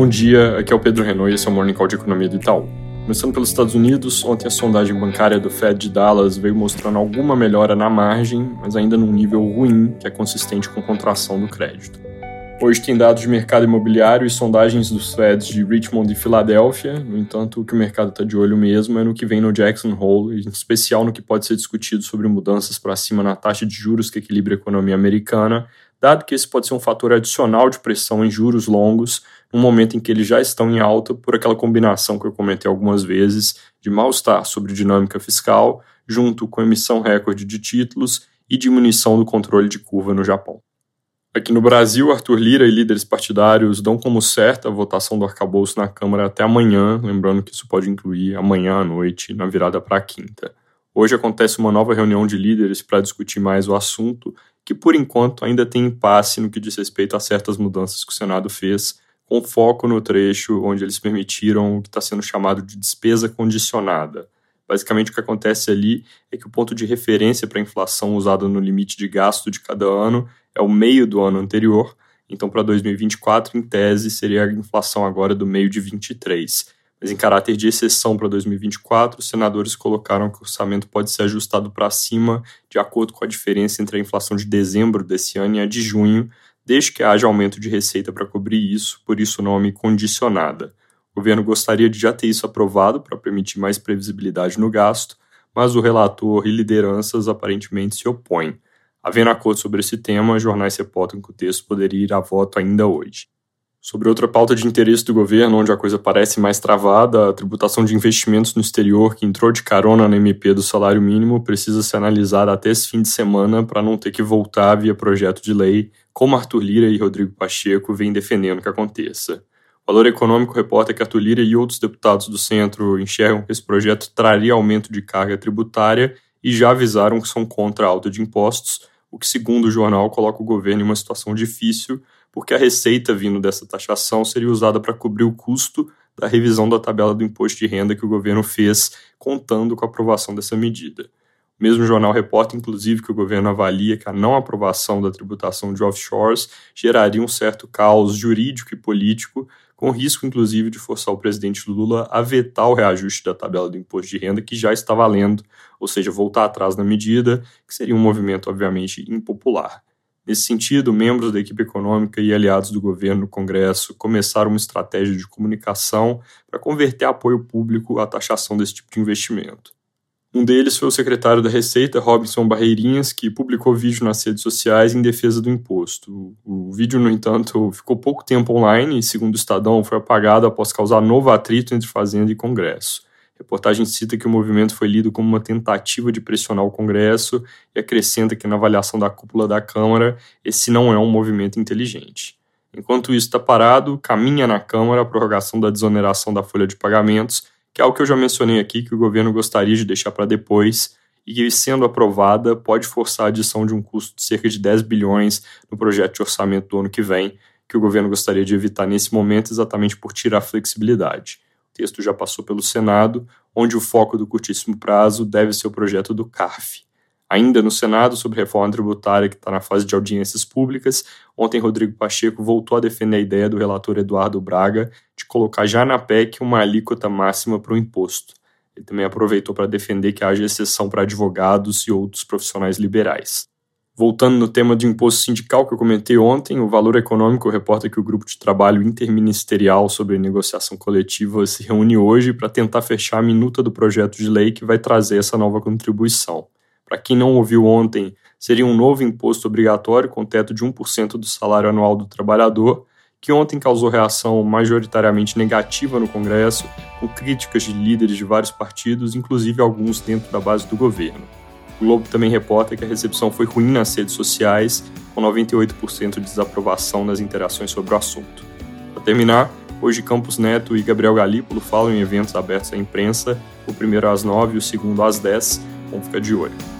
Bom dia, aqui é o Pedro Renault e esse é o Morning Call de Economia do Itaú. Começando pelos Estados Unidos, ontem a sondagem bancária do Fed de Dallas veio mostrando alguma melhora na margem, mas ainda num nível ruim, que é consistente com contração do crédito. Hoje tem dados de mercado imobiliário e sondagens dos Feds de Richmond e Filadélfia. No entanto, o que o mercado está de olho mesmo é no que vem no Jackson Hole, em especial no que pode ser discutido sobre mudanças para cima na taxa de juros que equilibra a economia americana, dado que esse pode ser um fator adicional de pressão em juros longos, num momento em que eles já estão em alta por aquela combinação que eu comentei algumas vezes de mal-estar sobre dinâmica fiscal, junto com emissão recorde de títulos e diminuição do controle de curva no Japão. Aqui no Brasil, Arthur Lira e líderes partidários dão como certa a votação do arcabouço na Câmara até amanhã, lembrando que isso pode incluir amanhã à noite, na virada para a quinta. Hoje acontece uma nova reunião de líderes para discutir mais o assunto, que por enquanto ainda tem impasse no que diz respeito a certas mudanças que o Senado fez, com foco no trecho onde eles permitiram o que está sendo chamado de despesa condicionada. Basicamente, o que acontece ali é que o ponto de referência para a inflação usado no limite de gasto de cada ano é o meio do ano anterior, então para 2024, em tese, seria a inflação agora do meio de 23. Mas em caráter de exceção para 2024, os senadores colocaram que o orçamento pode ser ajustado para cima de acordo com a diferença entre a inflação de dezembro desse ano e a de junho, desde que haja aumento de receita para cobrir isso, por isso o nome condicionada. O governo gostaria de já ter isso aprovado para permitir mais previsibilidade no gasto, mas o relator e lideranças aparentemente se opõem. Havendo acordo sobre esse tema, jornais reportam que o texto poderia ir a voto ainda hoje. Sobre outra pauta de interesse do governo, onde a coisa parece mais travada, a tributação de investimentos no exterior, que entrou de carona na MP do salário mínimo, precisa ser analisada até esse fim de semana para não ter que voltar via projeto de lei, como Arthur Lira e Rodrigo Pacheco vêm defendendo que aconteça. O Valor Econômico reporta que Arthur Lira e outros deputados do centro enxergam que esse projeto traria aumento de carga tributária e já avisaram que são contra a alta de impostos, o que, segundo o jornal, coloca o governo em uma situação difícil, porque a receita vindo dessa taxação seria usada para cobrir o custo da revisão da tabela do imposto de renda que o governo fez, contando com a aprovação dessa medida. O mesmo jornal reporta, inclusive, que o governo avalia que a não aprovação da tributação de offshores geraria um certo caos jurídico e político com risco inclusive de forçar o presidente Lula a vetar o reajuste da tabela do imposto de renda que já está valendo, ou seja, voltar atrás na medida, que seria um movimento obviamente impopular. Nesse sentido, membros da equipe econômica e aliados do governo no Congresso começaram uma estratégia de comunicação para converter apoio público à taxação desse tipo de investimento. Um deles foi o secretário da Receita, Robinson Barreirinhas, que publicou vídeo nas redes sociais em defesa do imposto. O vídeo, no entanto, ficou pouco tempo online e, segundo o Estadão, foi apagado após causar novo atrito entre Fazenda e Congresso. A reportagem cita que o movimento foi lido como uma tentativa de pressionar o Congresso e acrescenta que, na avaliação da cúpula da Câmara, esse não é um movimento inteligente. Enquanto isso está parado, caminha na Câmara a prorrogação da desoneração da folha de pagamentos que é algo que eu já mencionei aqui, que o governo gostaria de deixar para depois e que, sendo aprovada, pode forçar a adição de um custo de cerca de 10 bilhões no projeto de orçamento do ano que vem, que o governo gostaria de evitar nesse momento exatamente por tirar flexibilidade. O texto já passou pelo Senado, onde o foco do curtíssimo prazo deve ser o projeto do CARF, Ainda no Senado, sobre reforma tributária que está na fase de audiências públicas, ontem Rodrigo Pacheco voltou a defender a ideia do relator Eduardo Braga de colocar já na PEC uma alíquota máxima para o imposto. Ele também aproveitou para defender que haja exceção para advogados e outros profissionais liberais. Voltando no tema de imposto sindical que eu comentei ontem, o Valor Econômico reporta que o grupo de trabalho interministerial sobre negociação coletiva se reúne hoje para tentar fechar a minuta do projeto de lei que vai trazer essa nova contribuição. Para quem não ouviu ontem, seria um novo imposto obrigatório com teto de 1% do salário anual do trabalhador, que ontem causou reação majoritariamente negativa no Congresso, com críticas de líderes de vários partidos, inclusive alguns dentro da base do governo. O Globo também reporta que a recepção foi ruim nas redes sociais, com 98% de desaprovação nas interações sobre o assunto. Para terminar, hoje Campos Neto e Gabriel Galípolo falam em eventos abertos à imprensa, o primeiro às 9 e o segundo às 10, vamos ficar de olho.